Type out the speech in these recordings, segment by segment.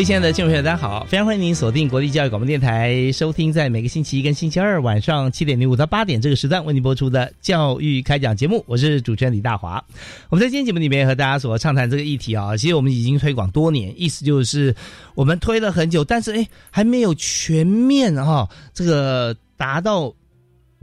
位亲爱的听众朋友，大家好！非常欢迎您锁定国立教育广播电台，收听在每个星期一跟星期二晚上七点零五到八点这个时段为您播出的教育开讲节目。我是主持人李大华。我们在今天节目里面和大家所畅谈这个议题啊，其实我们已经推广多年，意思就是我们推了很久，但是哎还没有全面哈这个达到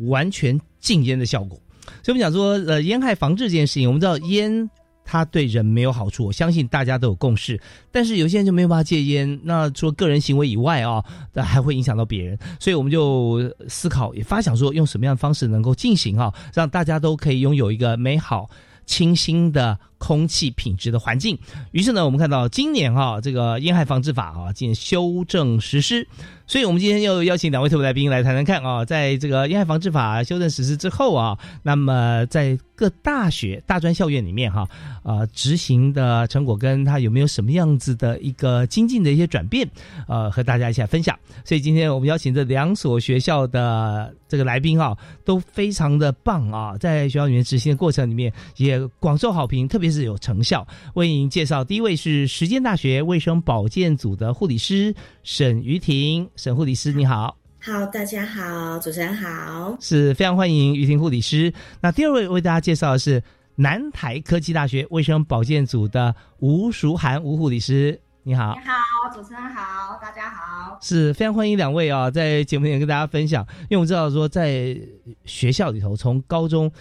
完全禁烟的效果。所以我们讲说，呃，烟害防治这件事情，我们知道烟。它对人没有好处，我相信大家都有共识。但是有些人就没有办法戒烟，那除了个人行为以外啊，那还会影响到别人。所以我们就思考，也发想说，用什么样的方式能够进行啊，让大家都可以拥有一个美好、清新的空气品质的环境。于是呢，我们看到今年哈，这个烟害防治法啊，进行修正实施。所以，我们今天又邀请两位特别来宾来谈谈看啊，在这个烟害防治法修正实施之后啊，那么在各大学、大专校院里面哈，啊，执行的成果跟它有没有什么样子的一个精进的一些转变，呃，和大家一起来分享。所以，今天我们邀请这两所学校的这个来宾啊，都非常的棒啊，在学校里面执行的过程里面也广受好评，特别是有成效。为您介绍第一位是实践大学卫生保健组的护理师沈于婷。沈护理师你好，好，大家好，主持人好，是非常欢迎于婷护理师。那第二位为大家介绍的是南台科技大学卫生保健组的吴淑涵吴护理师，你好，你好，主持人好，大家好，是非常欢迎两位啊，在节目里面跟大家分享，因为我们知道说在学校里头，从高中。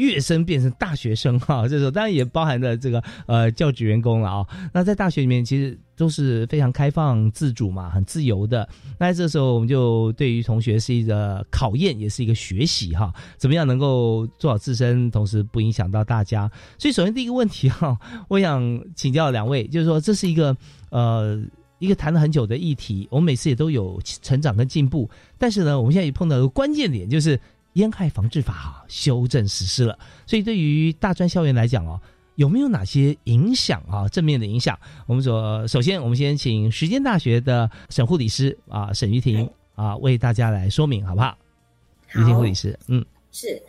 跃升变成大学生哈，这时候当然也包含了这个呃教职员工了啊。那在大学里面其实都是非常开放、自主嘛，很自由的。那这时候我们就对于同学是一个考验，也是一个学习哈。怎么样能够做好自身，同时不影响到大家？所以首先第一个问题哈，我想请教两位，就是说这是一个呃一个谈了很久的议题，我们每次也都有成长跟进步，但是呢，我们现在也碰到一个关键点，就是。烟害防治法修正实施了，所以对于大专校园来讲哦，有没有哪些影响啊？正面的影响？我们说，首先我们先请时间大学的沈护理师啊，沈玉婷啊，为大家来说明好不好？玉婷护理师，嗯，是。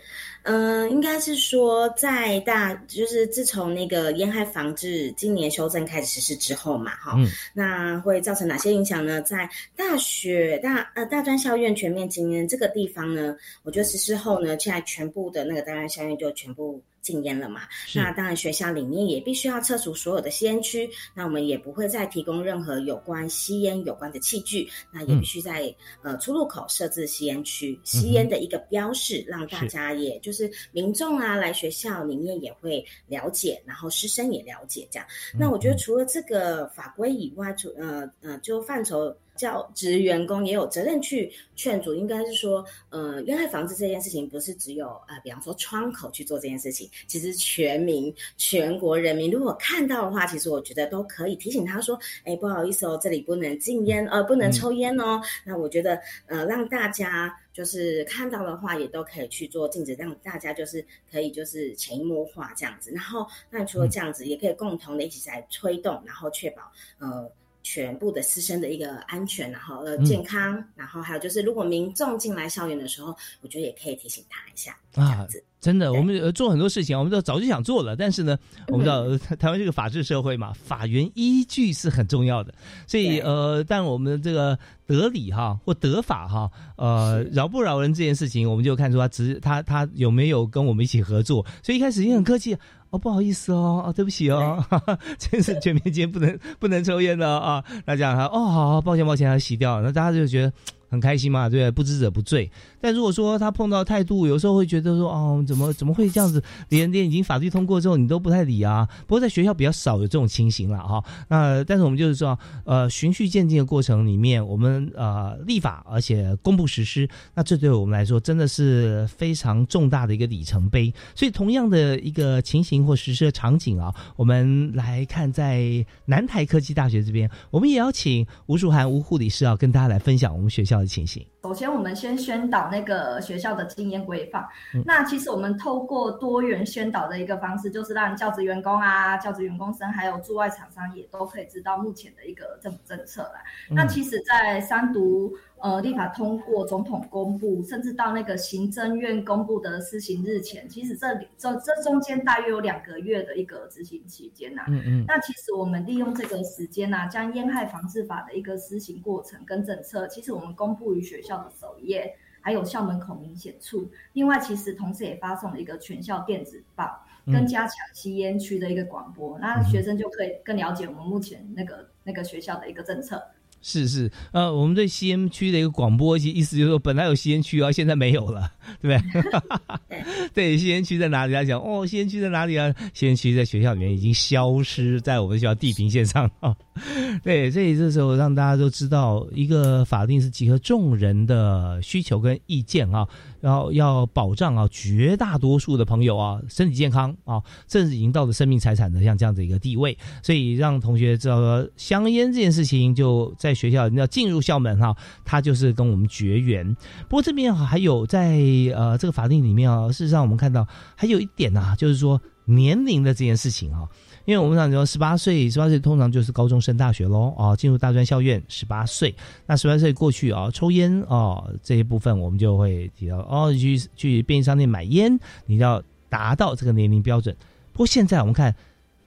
嗯，应该是说，在大就是自从那个烟害防治今年修正开始实施之后嘛，哈，那会造成哪些影响呢？在大学大呃大专校院全面禁烟这个地方呢，我觉得实施后呢，现在全部的那个大专校院就全部。禁烟了嘛？那当然，学校里面也必须要撤除所有的吸烟区。那我们也不会再提供任何有关吸烟有关的器具。那也必须在呃出入口设置吸烟区，吸烟的一个标示，让大家也就是民众啊来学校里面也会了解，然后师生也了解这样。那我觉得除了这个法规以外，除呃呃就范畴。教职员工也有责任去劝阻，应该是说，呃，烟害防治这件事情不是只有呃，比方说窗口去做这件事情，其实全民、全国人民如果看到的话，其实我觉得都可以提醒他说，哎，不好意思哦，这里不能禁烟，呃，不能抽烟哦。那我觉得，呃，让大家就是看到的话，也都可以去做禁止，让大家就是可以就是潜移默化这样子。然后，那除了这样子，也可以共同的一起在推动，然后确保，呃。全部的师生的一个安全，然后呃健康，然后还有就是，如果民众进来校园的时候，我觉得也可以提醒他一下，这样子。真的，我们做很多事情，我们都早就想做了，但是呢，我们知道台湾这个法治社会嘛，法源依据是很重要的，所以呃，但我们这个得理哈或得法哈，呃，饶不饶人这件事情，我们就看出他只他他有没有跟我们一起合作，所以一开始也很客气哦，不好意思哦，哦，对不起哦，真是全面间不能不能抽烟的啊，那这样哈哦，好好抱歉抱歉，要洗掉，那大家就觉得。很开心嘛，对不知者不罪。但如果说他碰到态度，有时候会觉得说，哦，怎么怎么会这样子？连连已经法律通过之后，你都不太理啊。不过在学校比较少有这种情形了哈。那但是我们就是说，呃，循序渐进的过程里面，我们呃立法，而且公布实施，那这对我们来说真的是非常重大的一个里程碑。所以同样的一个情形或实施的场景啊，我们来看在南台科技大学这边，我们也要请吴淑涵吴护理师啊，跟大家来分享我们学校。的情形。首先，我们先宣导那个学校的经验规范。那其实我们透过多元宣导的一个方式，就是让教职员工啊、教职员工生还有驻外厂商也都可以知道目前的一个政府政策啦。那其实，在三读呃立法通过、总统公布，甚至到那个行政院公布的施行日前，其实这里这这中间大约有两个月的一个执行期间呐。嗯嗯。那其实我们利用这个时间呐，将烟害防治法的一个施行过程跟政策，其实我们公布于学校。校的首页，还有校门口明显处。另外，其实同时也发送了一个全校电子报，跟加强吸烟区的一个广播，那学生就可以更了解我们目前那个那个学校的一个政策。是是，呃，我们对吸烟区的一个广播，其意思就是说，本来有吸烟区啊，现在没有了，对不对？对，吸烟区在哪里？他讲哦，吸烟区在哪里啊？吸烟区在学校里面已经消失在我们学校地平线上啊。对，所以这时候让大家都知道，一个法定是集合众人的需求跟意见啊。然后要保障啊，绝大多数的朋友啊身体健康啊，甚至已经到了生命财产的像这样的一个地位，所以让同学知道说香烟这件事情就在学校要进入校门哈，它就是跟我们绝缘。不过这边还有在呃这个法令里面啊，事实上我们看到还有一点呐，就是说年龄的这件事情啊。因为我们讲说十八岁，十八岁通常就是高中升大学喽，啊，进入大专校院十八岁。那十八岁过去啊，抽烟啊这一部分我们就会提到哦，去去便利商店买烟，你要达到这个年龄标准。不过现在我们看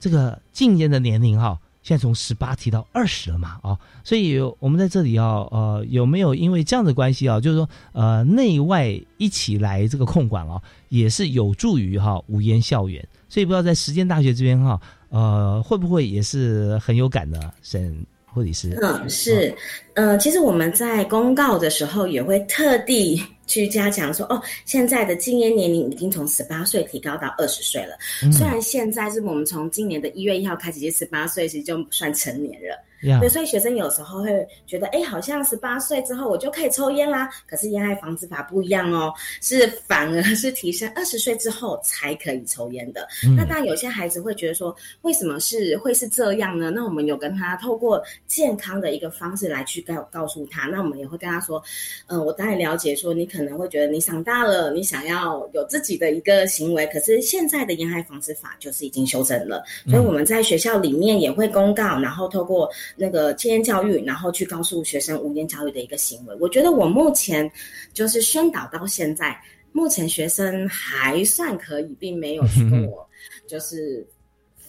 这个禁烟的年龄哈，现在从十八提到二十了嘛，啊，所以我们在这里要呃有没有因为这样的关系啊，就是说呃内外一起来这个控管啊，也是有助于哈无烟校园。所以不知道在实践大学这边哈。呃，会不会也是很有感的，沈护理师？嗯，是，呃，其实我们在公告的时候也会特地去加强说，哦，现在的禁烟年龄已经从十八岁提高到二十岁了。虽然现在是我们从今年的一月一号开始，就十八岁其实就算成年了。对，所以学生有时候会觉得，哎，好像十八岁之后我就可以抽烟啦。可是烟害防治法不一样哦，是反而是提升二十岁之后才可以抽烟的。那当然有些孩子会觉得说，为什么是会是这样呢？那我们有跟他透过健康的一个方式来去告告诉他。那我们也会跟他说，嗯，我当然了解说你可能会觉得你长大了，你想要有自己的一个行为。可是现在的烟害防治法就是已经修正了，所以我们在学校里面也会公告，然后透过。那个戒烟教育，然后去告诉学生无烟教育的一个行为，我觉得我目前就是宣导到现在，目前学生还算可以，并没有去跟我就是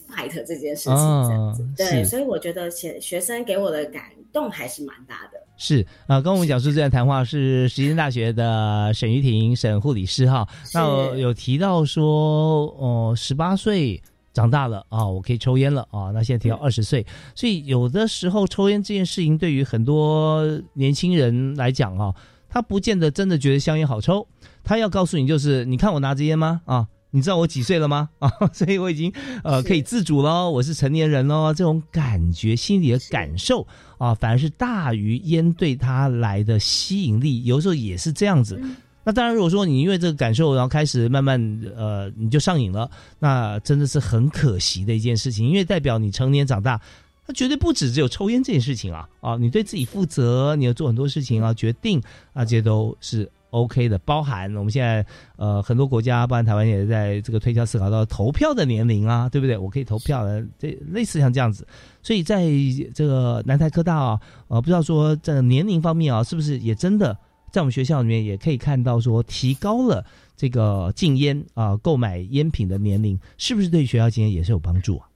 fight 这件事情这样子。对，所以我觉得学学生给我的感动还是蛮大的。是啊，跟我们讲述这段谈话是实践大学的沈玉婷沈护理师哈，那有提到说哦，十八岁。长大了啊，我可以抽烟了啊。那现在提到二十岁，所以有的时候抽烟这件事情对于很多年轻人来讲啊，他不见得真的觉得香烟好抽。他要告诉你就是，你看我拿着烟吗？啊，你知道我几岁了吗？啊，所以我已经呃可以自主了，我是成年人喽。这种感觉，心里的感受啊，反而是大于烟对他来的吸引力。有时候也是这样子。那当然，如果说你因为这个感受，然后开始慢慢呃，你就上瘾了，那真的是很可惜的一件事情。因为代表你成年长大，它绝对不止只有抽烟这件事情啊啊！你对自己负责，你要做很多事情啊，决定啊，这些都是 OK 的。包含我们现在呃很多国家，包含台湾也在这个推敲思考到投票的年龄啊，对不对？我可以投票的，这类似像这样子。所以在这个南台科大啊，呃，不知道说在年龄方面啊，是不是也真的？在我们学校里面也可以看到说，提高了这个禁烟啊，购买烟品的年龄，是不是对学校禁烟也是有帮助啊？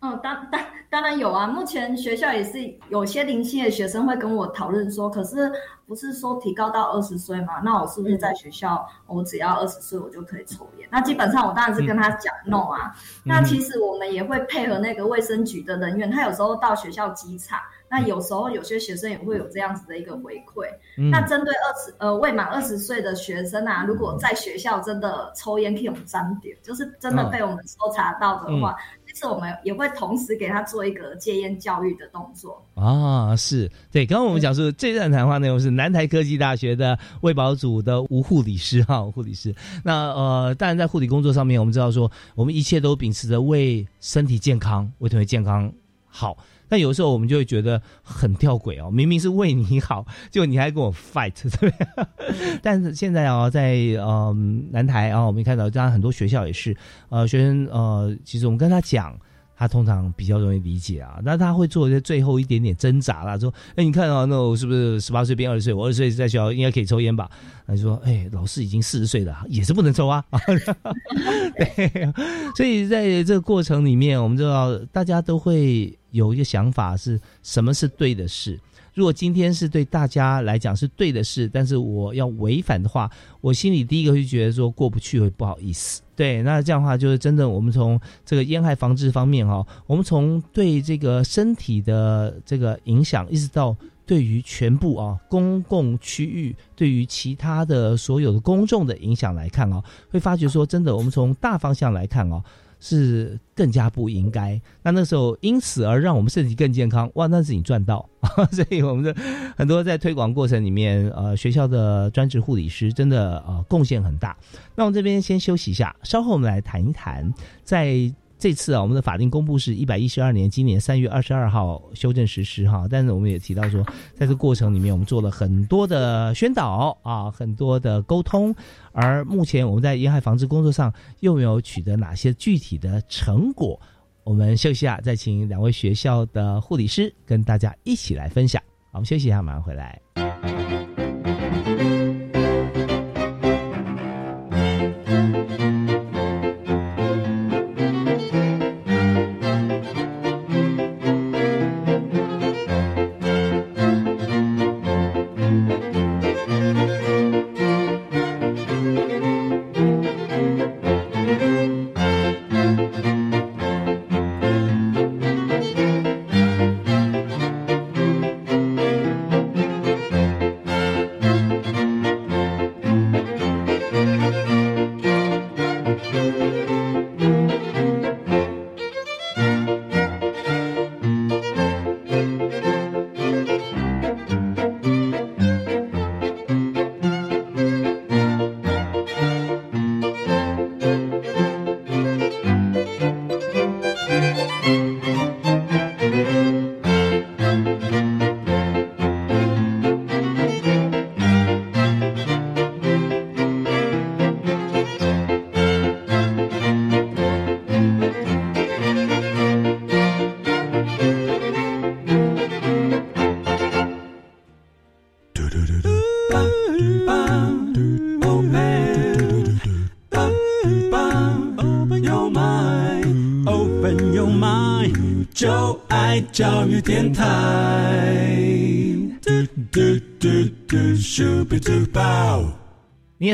哦，当当当然有啊，目前学校也是有些零星的学生会跟我讨论说，可是不是说提高到二十岁吗？那我是不是在学校，我只要二十岁我就可以抽烟？那基本上我当然是跟他讲 no 啊。那其实我们也会配合那个卫生局的人员，他有时候到学校稽查。那有时候有些学生也会有这样子的一个回馈。那针对二十呃未满二十岁的学生啊，如果在学校真的抽烟可以沾点，就是真的被我们搜查到的话，是我们也会同时给他做一个戒烟教育的动作。啊，是对。刚刚我们讲说这段谈话内容是南台科技大学的卫保组的吴护理师哈，护理师。那呃，当然在护理工作上面，我们知道说我们一切都秉持着为身体健康、为同学健康好。但有时候我们就会觉得很吊诡哦，明明是为你好，就你还跟我 fight，对不对？但是现在啊，在呃南台啊，我们看到当然很多学校也是，呃学生呃，其实我们跟他讲。他通常比较容易理解啊，那他会做一些最后一点点挣扎啦，说：“哎，你看啊，那我是不是十八岁变二十岁？我二十岁在学校应该可以抽烟吧？”他就说：“哎，老师已经四十岁了，也是不能抽啊。”对，所以在这个过程里面，我们知道大家都会有一个想法，是什么是对的事。如果今天是对大家来讲是对的事，但是我要违反的话，我心里第一个会觉得说过不去，会不好意思。对，那这样的话就是真的，我们从这个烟害防治方面哈，我们从对这个身体的这个影响，一直到对于全部啊公共区域，对于其他的所有的公众的影响来看啊，会发觉说真的，我们从大方向来看啊。是更加不应该。那那时候因此而让我们身体更健康，哇，那是你赚到。所以我们的很多在推广过程里面，呃，学校的专职护理师真的呃贡献很大。那我们这边先休息一下，稍后我们来谈一谈在。这次啊，我们的法定公布是一百一十二年今年三月二十二号修正实施哈，但是我们也提到说，在这过程里面，我们做了很多的宣导啊，很多的沟通，而目前我们在沿海防治工作上又没有取得哪些具体的成果？我们休息下，再请两位学校的护理师跟大家一起来分享。好，我们休息一下，马上回来。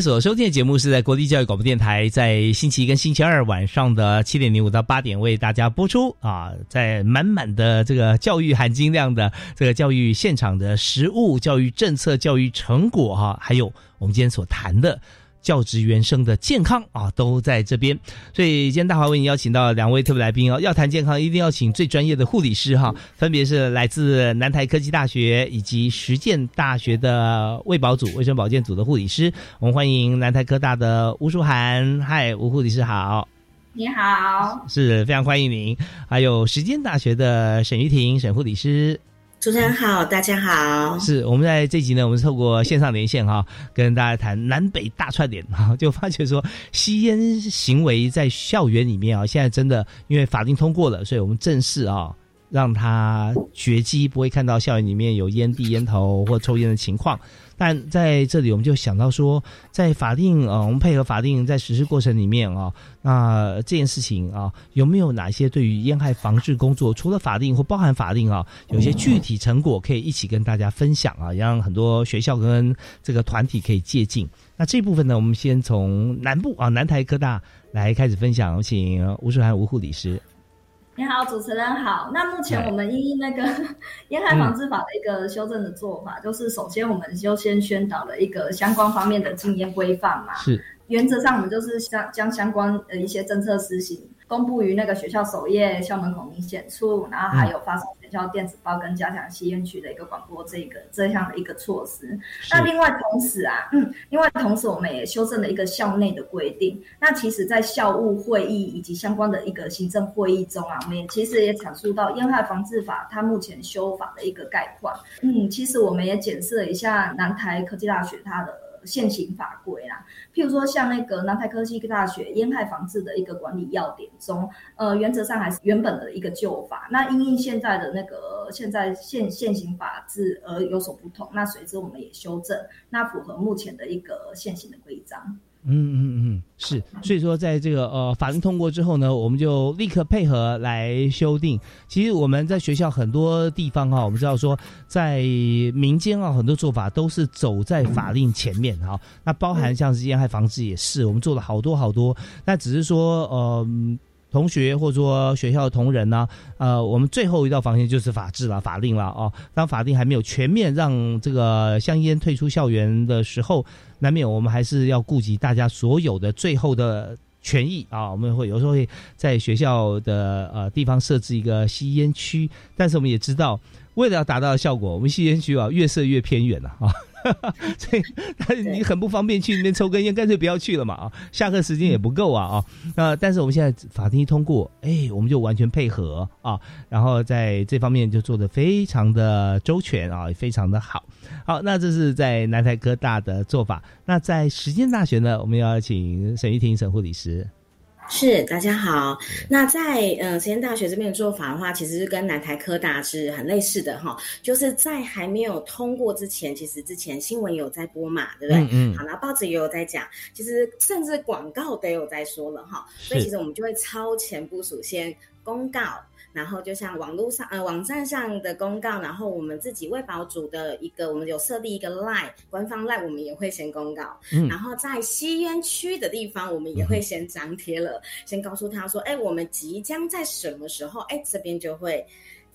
所收听的节目是在国立教育广播电台，在星期一跟星期二晚上的七点零五到八点为大家播出啊，在满满的这个教育含金量的这个教育现场的实物教育政策、教育成果哈，还有我们今天所谈的。教职员生的健康啊，都在这边。所以今天大华为你邀请到两位特别来宾哦，要谈健康，一定要请最专业的护理师哈，分别是来自南台科技大学以及实践大学的卫保组、卫生保健组的护理师。我们欢迎南台科大的吴淑涵，嗨，吴护理师好，你好，是非常欢迎您。还有时间大学的沈玉婷，沈护理师。主持人好，大家好。是我们在这集呢，我们是透过线上连线哈，跟大家谈南北大串联哈，就发觉说吸烟行为在校园里面啊，现在真的因为法定通过了，所以我们正式啊让他绝迹，不会看到校园里面有烟蒂、烟头或抽烟的情况。但在这里，我们就想到说，在法定呃，我们配合法定在实施过程里面啊，那这件事情啊，有没有哪些对于烟害防治工作，除了法定或包含法定啊，有些具体成果可以一起跟大家分享啊，让很多学校跟这个团体可以借鉴。那这部分呢，我们先从南部啊，南台科大来开始分享，请吴淑涵吴护理师。你好，主持人好。那目前我们依那个 烟害防治法的一个修正的做法，就是首先我们优先宣导了一个相关方面的禁烟规范嘛。是。原则上，我们就是相将相关的一些政策施行。公布于那个学校首页、校门口明显处，然后还有发送学校电子报跟加强吸烟区的一个广播，这个这样的一个措施。那另外同时啊，嗯，另外同时我们也修正了一个校内的规定。那其实，在校务会议以及相关的一个行政会议中啊，我们也其实也阐述到烟害防治法它目前修法的一个概况。嗯，其实我们也检视了一下南台科技大学它的。现行法规啦，譬如说像那个南台科技大学烟害防治的一个管理要点中，呃，原则上还是原本的一个旧法，那因应现在的那个现在现现行法制而有所不同，那随之我们也修正，那符合目前的一个现行的规章。嗯嗯嗯，是，所以说在这个呃法令通过之后呢，我们就立刻配合来修订。其实我们在学校很多地方哈，我们知道说在民间啊，很多做法都是走在法令前面哈。那包含像是烟害防治也是，我们做了好多好多。那只是说呃。同学或者说学校的同仁呢，呃，我们最后一道防线就是法治了、法令了哦。当法令还没有全面让这个香烟退出校园的时候，难免我们还是要顾及大家所有的最后的权益啊。我们会有时候会在学校的呃地方设置一个吸烟区，但是我们也知道，为了要达到效果，我们吸烟区啊越设越偏远了啊。所以，你很不方便去那边抽根烟，干脆不要去了嘛啊！下课时间也不够啊啊！那但是我们现在法庭一通过，哎，我们就完全配合啊，然后在这方面就做的非常的周全啊，也非常的好。好，那这是在南台科大的做法。那在实践大学呢，我们要请沈玉婷沈护理师。是，大家好。那在嗯，实验大学这边的做法的话，其实是跟南台科大是很类似的哈。就是在还没有通过之前，其实之前新闻有在播嘛，对不对？嗯。好，那报纸也有在讲，其实甚至广告都有在说了哈。所以其实我们就会超前部署，先公告。然后就像网络上呃网站上的公告，然后我们自己卫保组的一个，我们有设立一个 line 官方 line，我们也会先公告。嗯，然后在吸烟区的地方，我们也会先张贴了，先告诉他说，哎，我们即将在什么时候，哎，这边就会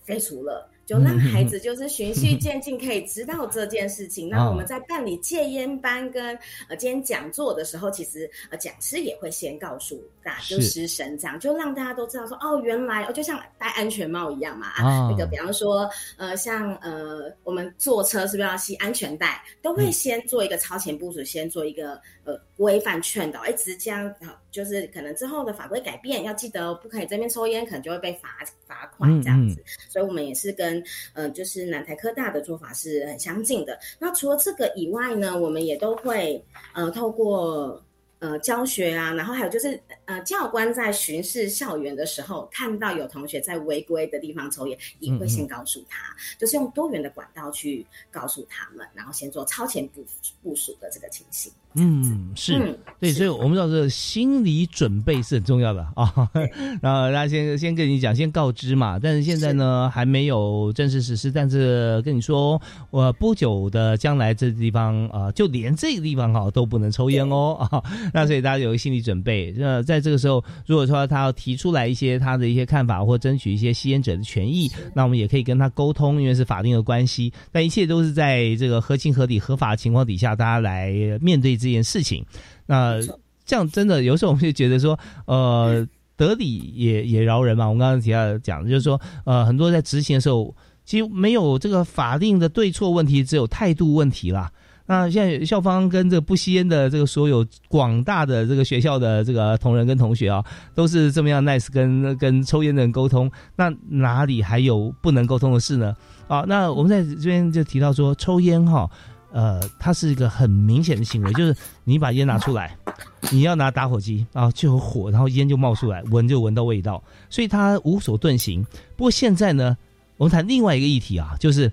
废除了。就让孩子就是循序渐进，可以知道这件事情。那我们在办理戒烟班跟呃今天讲座的时候，其实呃讲师也会先告诉大家，就师生这样，就让大家都知道说哦，原来哦，就像戴安全帽一样嘛。啊，那个比方说呃，像呃我们坐车是不是要系安全带，都会先做一个超前部署，先做一个呃规范劝导。哎，即将就是可能之后的法规改变，要记得不可以这边抽烟，可能就会被罚罚款这样子。所以我们也是跟。嗯，就是南台科大的做法是很相近的。那除了这个以外呢，我们也都会呃透过呃教学啊，然后还有就是呃教官在巡视校园的时候，看到有同学在违规的地方抽烟，也会先告诉他，就是用多元的管道去告诉他们，然后先做超前部部署的这个情形。嗯，是对，所以我们知道这心理准备是很重要的 啊。然后大家先先跟你讲，先告知嘛。但是现在呢，还没有正式实施。但是跟你说，我不久的将来，这地方啊，就连这个地方哈都不能抽烟哦啊。那所以大家有个心理准备。那在这个时候，如果说他要提出来一些他的一些看法，或争取一些吸烟者的权益，那我们也可以跟他沟通，因为是法定的关系。但一切都是在这个合情合理、合法的情况底下，大家来面对这。这件事情，那这样真的有时候我们就觉得说，呃，得理也也饶人嘛。我们刚刚提到讲，就是说，呃，很多在执行的时候，其实没有这个法定的对错问题，只有态度问题啦。那现在校方跟这个不吸烟的这个所有广大的这个学校的这个同仁跟同学啊，都是这么样 nice 跟跟抽烟的人沟通，那哪里还有不能沟通的事呢？啊，那我们在这边就提到说，抽烟哈。呃，它是一个很明显的行为，就是你把烟拿出来，你要拿打火机啊，就有火，然后烟就冒出来，闻就闻到味道，所以它无所遁形。不过现在呢，我们谈另外一个议题啊，就是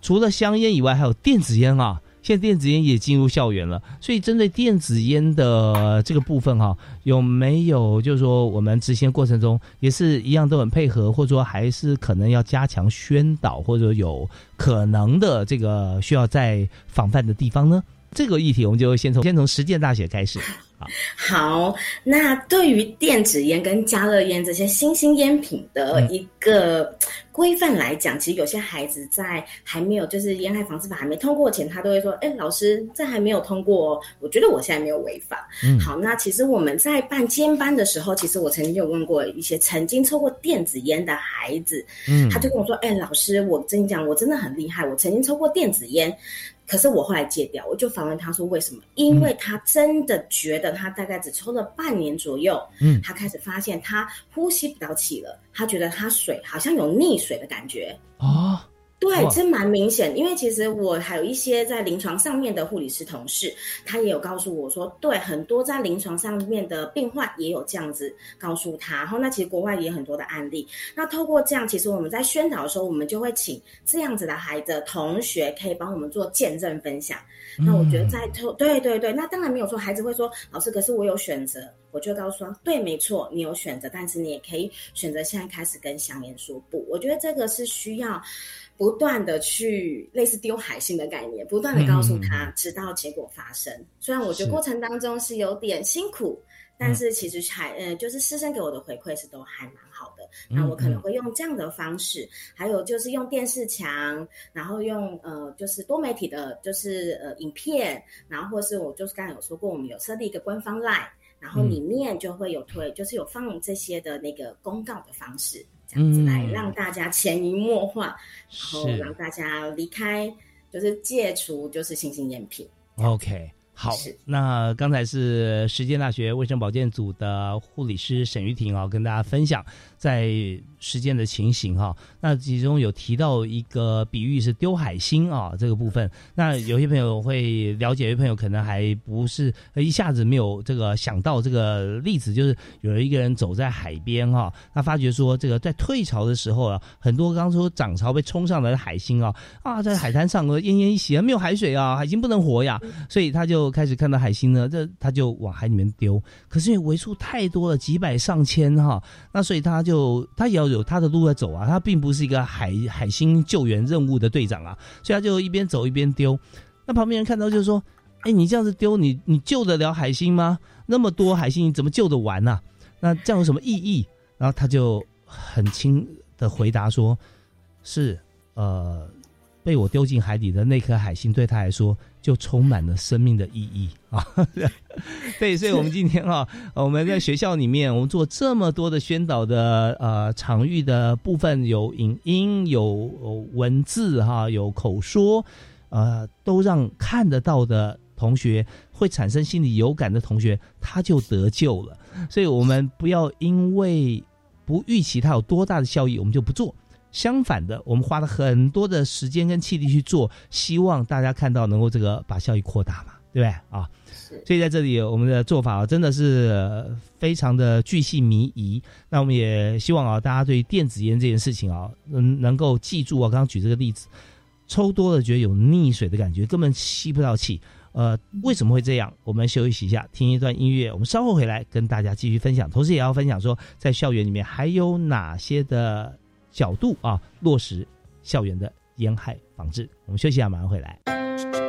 除了香烟以外，还有电子烟啊。现在电子烟也进入校园了，所以针对电子烟的这个部分哈，有没有就是说我们执行过程中也是一样都很配合，或者说还是可能要加强宣导，或者有可能的这个需要再防范的地方呢？这个议题我们就先从先从实践大学开始。好，那对于电子烟跟加热烟这些新兴烟品的一个规范来讲，其实有些孩子在还没有就是烟害防治法还没通过前，他都会说：“哎，老师，这还没有通过，我觉得我现在没有违法。”嗯，好，那其实我们在办监班的时候，其实我曾经有问过一些曾经抽过电子烟的孩子，嗯，他就跟我说：“哎，老师，我跟你讲，我真的很厉害，我曾经抽过电子烟。”可是我后来戒掉，我就反问他说为什么？因为他真的觉得他大概只抽了半年左右，嗯，他开始发现他呼吸不到气了，他觉得他水好像有溺水的感觉啊。对，这蛮明显，因为其实我还有一些在临床上面的护理师同事，他也有告诉我说，对，很多在临床上面的病患也有这样子告诉他。然后，那其实国外也很多的案例。那透过这样，其实我们在宣导的时候，我们就会请这样子的孩子同学可以帮我们做见证分享。那我觉得在透，对对对，那当然没有说孩子会说，老师，可是我有选择，我就告诉他，对，没错，你有选择，但是你也可以选择现在开始跟香烟说不。我觉得这个是需要。不断的去类似丢海星的概念，不断的告诉他，直到结果发生。虽然我觉得过程当中是有点辛苦，但是其实还呃，就是师生给我的回馈是都还蛮好的。那我可能会用这样的方式，还有就是用电视墙，然后用呃就是多媒体的，就是呃影片，然后或是我就是刚才有说过，我们有设立一个官方 line，然后里面就会有推，就是有放这些的那个公告的方式。这样子来让大家潜移默化，然后让大家离开，就是戒除，就是新型烟品。OK，好，那刚才是实践大学卫生保健组的护理师沈玉婷啊，跟大家分享在。实践的情形哈，那其中有提到一个比喻是丢海星啊这个部分，那有些朋友会了解，有些朋友可能还不是一下子没有这个想到这个例子，就是有一个人走在海边哈，他发觉说这个在退潮的时候啊，很多刚说涨潮被冲上来的海星啊啊在海滩上呃奄奄一息啊，没有海水啊，海星不能活呀，所以他就开始看到海星呢，这他就往海里面丢，可是因为为数太多了，几百上千哈，那所以他就他也要。有他的路在走啊，他并不是一个海海星救援任务的队长啊，所以他就一边走一边丢。那旁边人看到就说：“哎，你这样子丢，你你救得了海星吗？那么多海星，你怎么救得完呢？那这样有什么意义？”然后他就很轻的回答说：“是，呃。”被我丢进海底的那颗海星，对他来说就充满了生命的意义 啊！对，所以，我们今天啊，我们在学校里面，我们做这么多的宣导的呃场域的部分，有影音，有文字哈，有口说，呃，都让看得到的同学会产生心理有感的同学，他就得救了。所以我们不要因为不预期它有多大的效益，我们就不做。相反的，我们花了很多的时间跟气力去做，希望大家看到能够这个把效益扩大嘛，对不对啊？所以在这里，我们的做法啊，真的是非常的巨细靡遗。那我们也希望啊，大家对电子烟这件事情啊，能能够记住我刚刚举这个例子，抽多了觉得有溺水的感觉，根本吸不到气。呃，为什么会这样？我们休息一下，听一段音乐，我们稍后回来跟大家继续分享。同时也要分享说，在校园里面还有哪些的。角度啊，落实校园的烟害防治。我们休息一下，马上回来。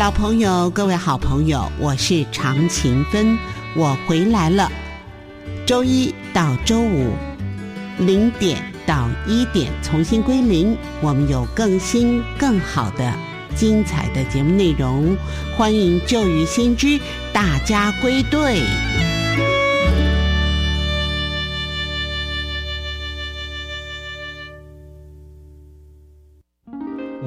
老朋友，各位好朋友，我是常勤芬，我回来了。周一到周五零点到一点重新归零，我们有更新更好的精彩的节目内容，欢迎旧与新知大家归队。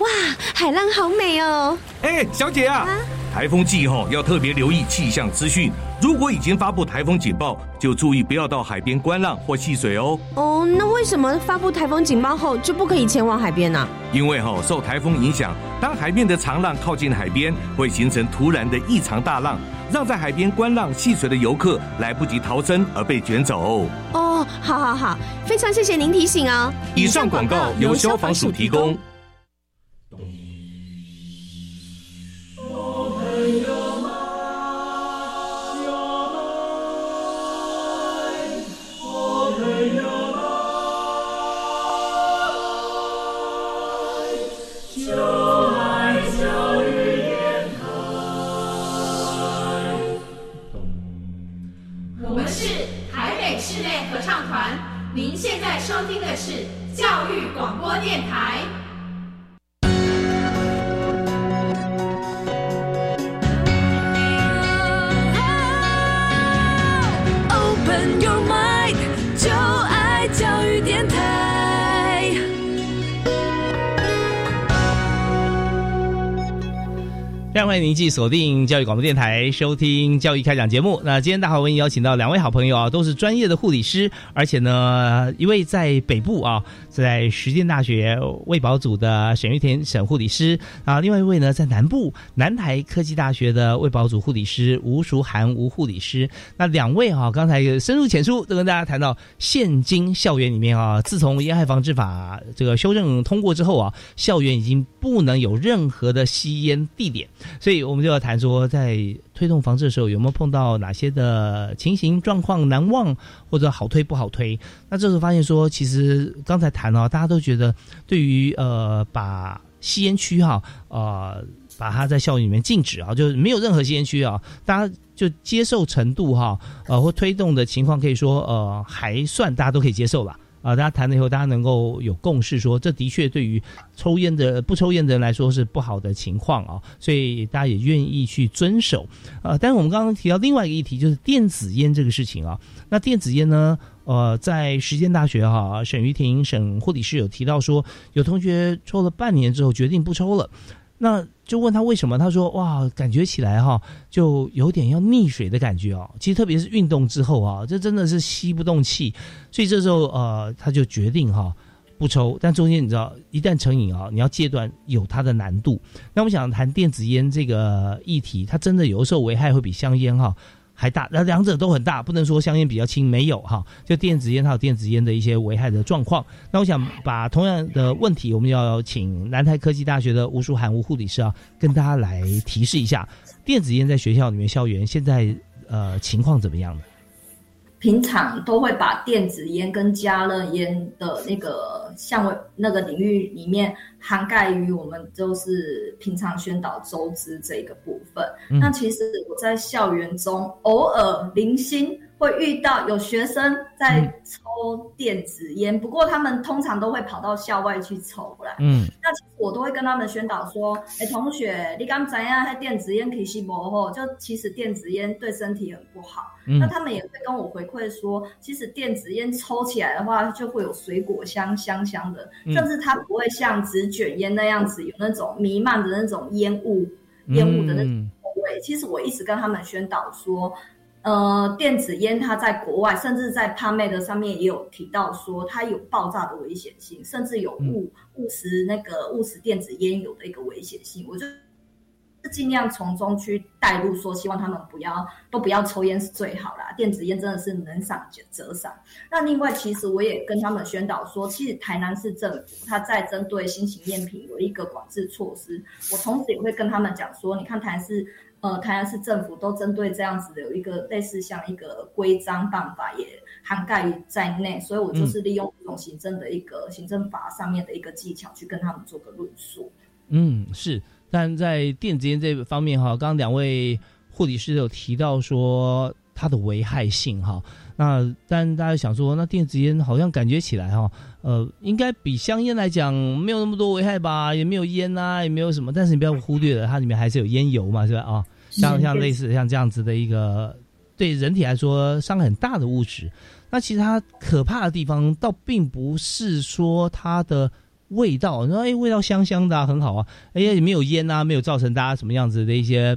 哇，海浪好美哦！哎，小姐啊，台风季后要特别留意气象资讯。如果已经发布台风警报，就注意不要到海边观浪或戏水哦。哦，那为什么发布台风警报后就不可以前往海边呢？因为哈受台风影响，当海面的长浪靠近海边，会形成突然的异常大浪，让在海边观浪戏水的游客来不及逃生而被卷走。哦，好好好，非常谢谢您提醒哦。以上广告由消防署提供。欢迎您继续锁定教育广播电台，收听教育开讲节目。那今天大华为您邀请到两位好朋友啊，都是专业的护理师，而且呢，一位在北部啊，在实践大学卫保组的沈玉田沈护理师啊，另外一位呢，在南部南台科技大学的卫保组护理师吴淑涵吴护理师。那两位啊，刚才深入浅出都跟大家谈到，现今校园里面啊，自从烟害防治法这个修正通过之后啊，校园已经不能有任何的吸烟地点。所以我们就要谈说，在推动防治的时候，有没有碰到哪些的情形状况难忘，或者好推不好推？那这时候发现说，其实刚才谈哦，大家都觉得对于呃把吸烟区哈呃把它在校园里面禁止啊，就是没有任何吸烟区啊，大家就接受程度哈呃或推动的情况，可以说呃还算大家都可以接受吧。啊，大家谈了以后，大家能够有共识，说这的确对于抽烟的不抽烟的人来说是不好的情况啊，所以大家也愿意去遵守。呃，但是我们刚刚提到另外一个议题，就是电子烟这个事情啊。那电子烟呢，呃，在实践大学哈，沈于婷沈护理师有提到说，有同学抽了半年之后决定不抽了。那就问他为什么？他说：“哇，感觉起来哈，就有点要溺水的感觉哦。其实特别是运动之后啊，这真的是吸不动气，所以这时候呃，他就决定哈不抽。但中间你知道，一旦成瘾啊，你要戒断有它的难度。那我们想谈电子烟这个议题，它真的有的时候危害会比香烟哈。”还大，那两者都很大，不能说香烟比较轻，没有哈，就电子烟它有电子烟的一些危害的状况。那我想把同样的问题，我们要请南台科技大学的吴淑涵吴护理师啊，跟大家来提示一下，电子烟在学校里面校园现在呃情况怎么样呢？平常都会把电子烟跟加热烟的那个相位那个领域里面涵盖于我们就是平常宣导周知这一个部分。那其实我在校园中偶尔零星。会遇到有学生在抽电子烟，不过他们通常都会跑到校外去抽来。嗯，那其实我都会跟他们宣导说：，哎，同学，你刚怎样？电子烟可以吸薄后，就其实电子烟对身体很不好。那他们也会跟我回馈说，其实电子烟抽起来的话，就会有水果香，香香的，甚至它不会像纸卷烟那样子有那种弥漫的那种烟雾、烟雾的那种味。其实我一直跟他们宣导说。呃，电子烟它在国外，甚至在潘妹的上面也有提到说，它有爆炸的危险性，甚至有误误食那个误食电子烟有的一个危险性。我就尽量从中去带入，说希望他们不要都不要抽烟是最好啦。电子烟真的是能少则少。那另外，其实我也跟他们宣导说，其实台南市政府他在针对新型烟品有一个管制措施。我同时也会跟他们讲说，你看台南市呃台南市政府都针对这样子的有一个类似像一个规章办法也涵盖在内，所以我就是利用这种行政的一个行政法上面的一个技巧去跟他们做个论述。嗯，是。但在电子烟这方面哈，刚刚两位护理师有提到说它的危害性哈。那但大家想说，那电子烟好像感觉起来哈，呃，应该比香烟来讲没有那么多危害吧？也没有烟呐，也没有什么。但是你不要忽略了，它里面还是有烟油嘛，是吧？啊，像像类似像这样子的一个对人体来说伤害很大的物质。那其实它可怕的地方，倒并不是说它的。味道，你说哎，味道香香的，很好啊。哎呀，也没有烟啊，没有造成大家什么样子的一些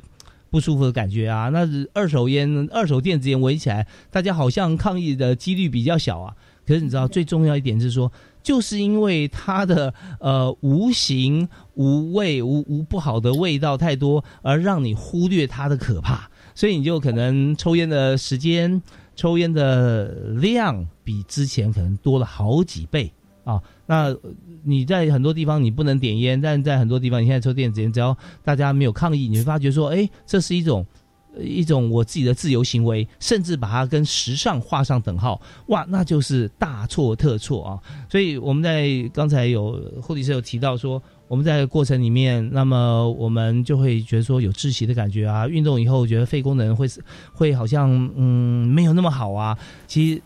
不舒服的感觉啊。那二手烟、二手电子烟闻起来，大家好像抗议的几率比较小啊。可是你知道，最重要一点是说，就是因为它的呃无形、无味、无无不好的味道太多，而让你忽略它的可怕，所以你就可能抽烟的时间、抽烟的量比之前可能多了好几倍啊。那你在很多地方你不能点烟，但在很多地方你现在抽电子烟，只要大家没有抗议，你会发觉说，哎，这是一种一种我自己的自由行为，甚至把它跟时尚画上等号，哇，那就是大错特错啊！所以我们在刚才有护理师有提到说，我们在过程里面，那么我们就会觉得说有窒息的感觉啊，运动以后觉得肺功能会会好像嗯没有那么好啊，其实。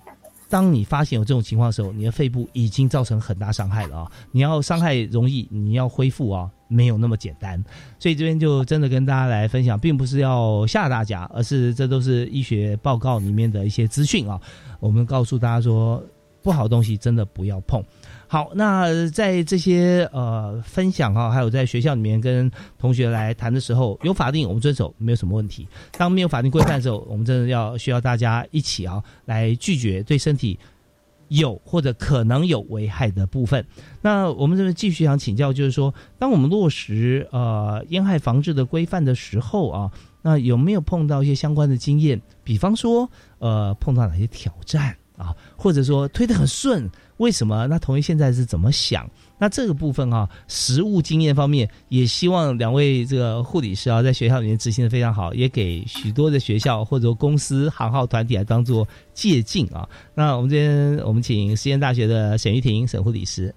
当你发现有这种情况的时候，你的肺部已经造成很大伤害了啊！你要伤害容易，你要恢复啊，没有那么简单。所以这边就真的跟大家来分享，并不是要吓大家，而是这都是医学报告里面的一些资讯啊。我们告诉大家说，不好的东西真的不要碰。好，那在这些呃分享哈，还有在学校里面跟同学来谈的时候，有法定我们遵守没有什么问题。当没有法定规范的时候，我们真的要需要大家一起啊来拒绝对身体有或者可能有危害的部分。那我们这边继续想请教，就是说，当我们落实呃烟害防治的规范的时候啊，那有没有碰到一些相关的经验？比方说呃碰到哪些挑战啊，或者说推得很顺？为什么？那同学现在是怎么想？那这个部分啊，实务经验方面，也希望两位这个护理师啊，在学校里面执行的非常好，也给许多的学校或者公司行号团体来当做借鉴啊。那我们这边，我们请实验大学的沈玉婷沈护理师。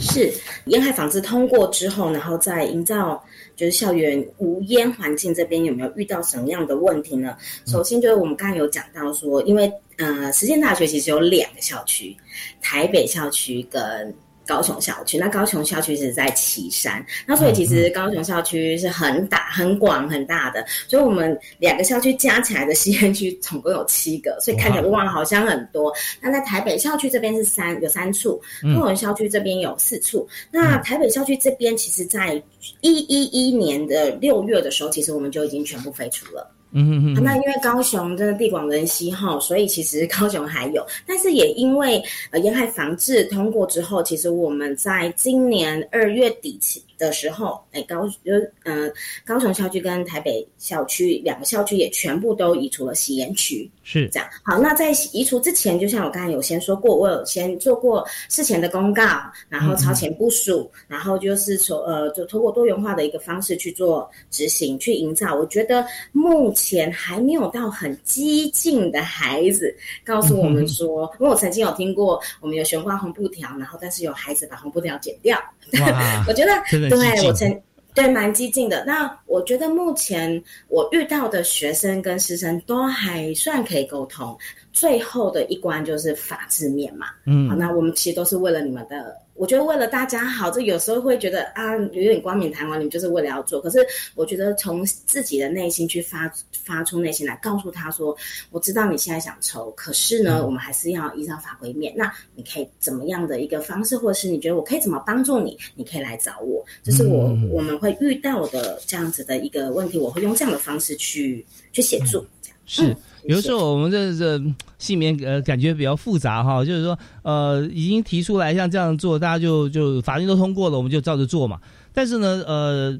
是烟害防治通过之后，然后再营造就是校园无烟环境这边有没有遇到什么样的问题呢？首先就是我们刚刚有讲到说，因为呃实践大学其实有两个校区，台北校区跟。高雄校区，那高雄校区是在旗山，那所以其实高雄校区是很大、很广、很大的，所以我们两个校区加起来的吸烟区总共有七个，所以看起来哇好像很多。那在台北校区这边是三，有三处；高雄校区这边有四处。那台北校区这边，其实在一一一年的六月的时候，其实我们就已经全部废除了。嗯嗯嗯那因为高雄真的地广人稀哈，所以其实高雄还有，但是也因为呃沿海防治通过之后，其实我们在今年二月底起。的时候，哎，高就嗯，高雄校区跟台北校区两个校区也全部都移除了吸烟区，是这样。好，那在移除之前，就像我刚才有先说过，我有先做过事前的公告，然后超前部署，然后就是从呃，就通过多元化的一个方式去做执行，去营造。我觉得目前还没有到很激进的孩子告诉我们说，因为我曾经有听过，我们有悬挂红布条，然后但是有孩子把红布条剪掉，我觉得。对，我曾对蛮激进的。那我觉得目前我遇到的学生跟师生都还算可以沟通。最后的一关就是法治面嘛。嗯，好，那我们其实都是为了你们的。我觉得为了大家好，这有时候会觉得啊，有点冠冕堂皇，你们就是为了要做。可是我觉得从自己的内心去发发出内心来，告诉他说，我知道你现在想抽，可是呢，我们还是要依照法规面。那你可以怎么样的一个方式，或者是你觉得我可以怎么帮助你，你可以来找我。这是我我们会遇到的这样子的一个问题，我会用这样的方式去去协助。是。有的时候我们这这姓名呃感觉比较复杂哈，就是说呃已经提出来像这样做，大家就就法律都通过了，我们就照着做嘛。但是呢呃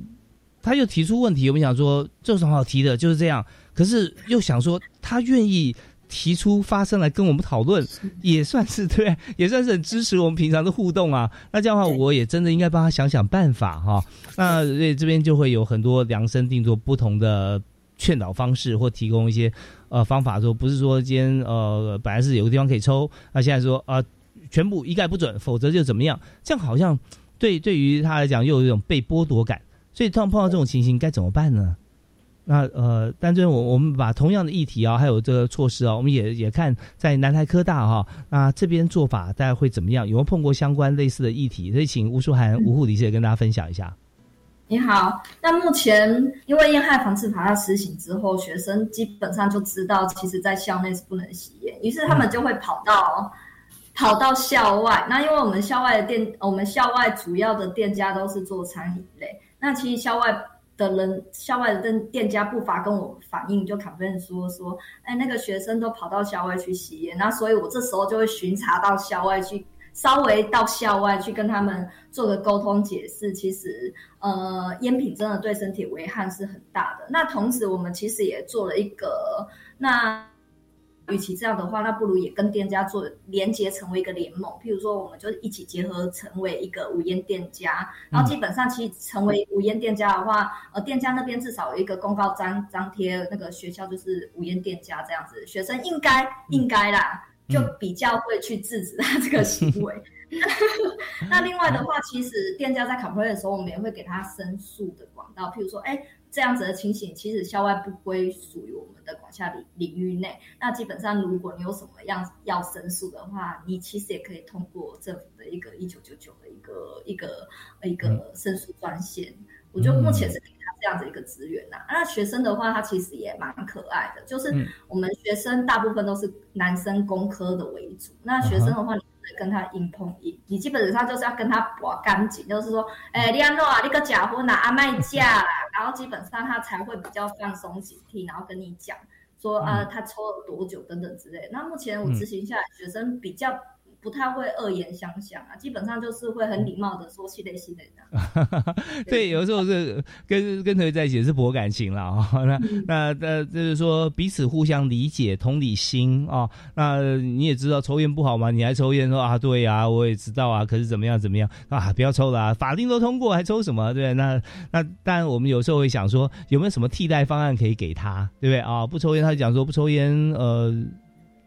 他又提出问题，我们想说这有什么好提的，就是这样。可是又想说他愿意提出发声来跟我们讨论，也算是对，也算是很支持我们平常的互动啊。那这样的话，我也真的应该帮他想想办法哈。那所以这边就会有很多量身定做不同的劝导方式，或提供一些呃方法，说不是说今天呃本来是有个地方可以抽，那现在说啊全部一概不准，否则就怎么样？这样好像对对于他来讲又有一种被剥夺感。所以，当碰到这种情形，该怎么办呢？那呃，但这我我们把同样的议题啊，还有这个措施啊，我们也也看在南台科大哈，那这边做法大概会怎么样？有没有碰过相关类似的议题？所以，请吴淑涵吴护理事也跟大家分享一下。你好，那目前因为烟害防治法要施行之后，学生基本上就知道，其实在校内是不能吸烟，于是他们就会跑到跑到校外。那因为我们校外的店，我们校外主要的店家都是做餐饮类。那其实校外的人，校外的店店家不乏跟我反映，就卡分说说，哎，那个学生都跑到校外去吸烟，那所以我这时候就会巡查到校外去，稍微到校外去跟他们做个沟通解释。其实，呃，烟品真的对身体危害是很大的。那同时，我们其实也做了一个那。与其这样的话，那不如也跟店家做连接，成为一个联盟。譬如说，我们就一起结合，成为一个无烟店家。然后基本上，其实成为无烟店家的话，呃，店家那边至少有一个公告张张贴，那个学校就是无烟店家这样子，学生应该应该啦，就比较会去制止他这个行为。那另外的话，其实店家在 complain 的时候，我们也会给他申诉的管道。譬如说，哎。这样子的情形，其实校外不归属于我们的管辖领领域内。那基本上，如果你有什么样要申诉的话，你其实也可以通过政府的一个一九九九的一个一个一个申诉专线。我觉得目前是这样的一个资源呐。那学生的话，他其实也蛮可爱的，就是我们学生大部分都是男生工科的为主。那学生的话，你。跟他硬碰硬，你基本上就是要跟他拔干净，就是说，哎，李安诺啊，你个假婚呐，阿麦嫁啦，然后基本上他才会比较放松警惕，然后跟你讲说，啊，他抽了多久等等之类。那目前我执行下来，学生比较。不太会恶言相向啊，基本上就是会很礼貌的说“系列系列”的。对，有时候是跟跟同学在一起是博感情了啊。那那那就是说彼此互相理解、同理心啊。那你也知道抽烟不好嘛，你还抽烟说啊？对呀，我也知道啊。可是怎么样怎么样啊？不要抽了，啊法令都通过还抽什么？对，那那当然我们有时候会想说有没有什么替代方案可以给他，对不对啊？不抽烟，他就讲说不抽烟，呃。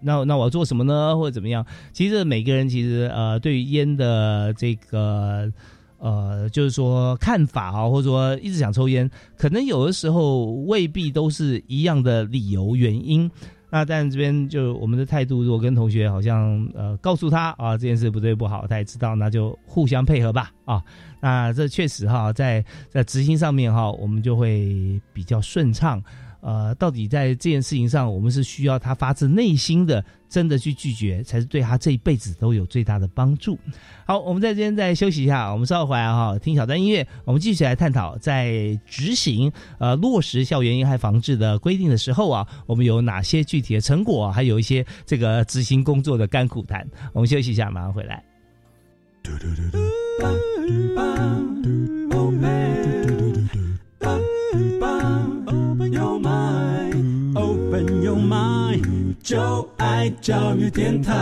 那那我要做什么呢？或者怎么样？其实每个人其实呃，对于烟的这个呃，就是说看法啊，或者说一直想抽烟，可能有的时候未必都是一样的理由原因。那但这边就我们的态度，如果跟同学好像呃告诉他啊这件事不对不好，他也知道，那就互相配合吧啊。那这确实哈，在在执行上面哈，我们就会比较顺畅。呃，到底在这件事情上，我们是需要他发自内心的真的去拒绝，才是对他这一辈子都有最大的帮助。好，我们在这边再休息一下，我们稍后回来哈，听小段音乐，我们继续来探讨在执行呃落实校园烟害防治的规定的时候啊，我们有哪些具体的成果，还有一些这个执行工作的甘苦谈。我们休息一下，马上回来。就爱教育电台。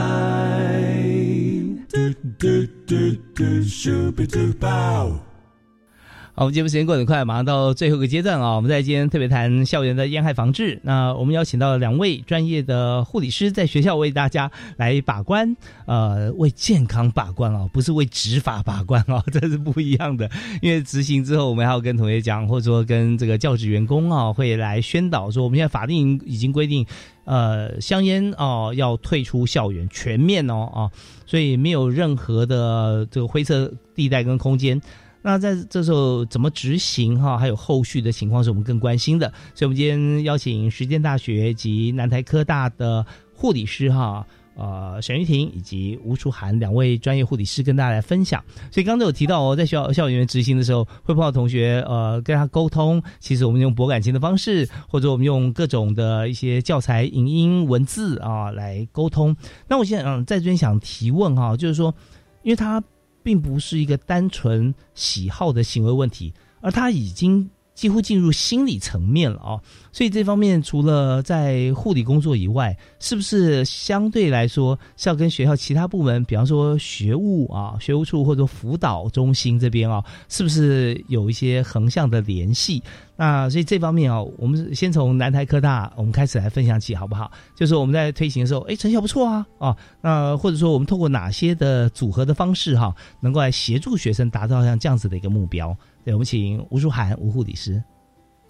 好，我们节目时间过得很快，马上到最后一个阶段啊！我们在今天特别谈校园的烟害防治。那我们邀请到两位专业的护理师，在学校为大家来把关，呃，为健康把关啊，不是为执法把关啊，这是不一样的。因为执行之后，我们还要跟同学讲，或者说跟这个教职员工啊，会来宣导说，我们现在法定已经规定，呃，香烟哦要退出校园，全面哦啊，所以没有任何的这个灰色地带跟空间。那在这时候怎么执行哈？还有后续的情况是我们更关心的，所以我们今天邀请实践大学及南台科大的护理师哈，呃沈玉婷以及吴淑涵两位专业护理师跟大家来分享。所以刚才有提到哦，在学校校园执行的时候，会碰到同学呃跟他沟通，其实我们用博感情的方式，或者我们用各种的一些教材、影音、文字啊来沟通。那我现在嗯在这边想提问哈，就是说，因为他。并不是一个单纯喜好的行为问题，而他已经几乎进入心理层面了哦。所以这方面除了在护理工作以外，是不是相对来说是要跟学校其他部门，比方说学务啊、学务处或者辅导中心这边啊，是不是有一些横向的联系？那所以这方面啊，我们先从南台科大我们开始来分享起，好不好？就是我们在推行的时候，哎，成效不错啊，啊，那或者说我们透过哪些的组合的方式哈，能够来协助学生达到像这样子的一个目标？对，我们请吴淑涵吴护理师。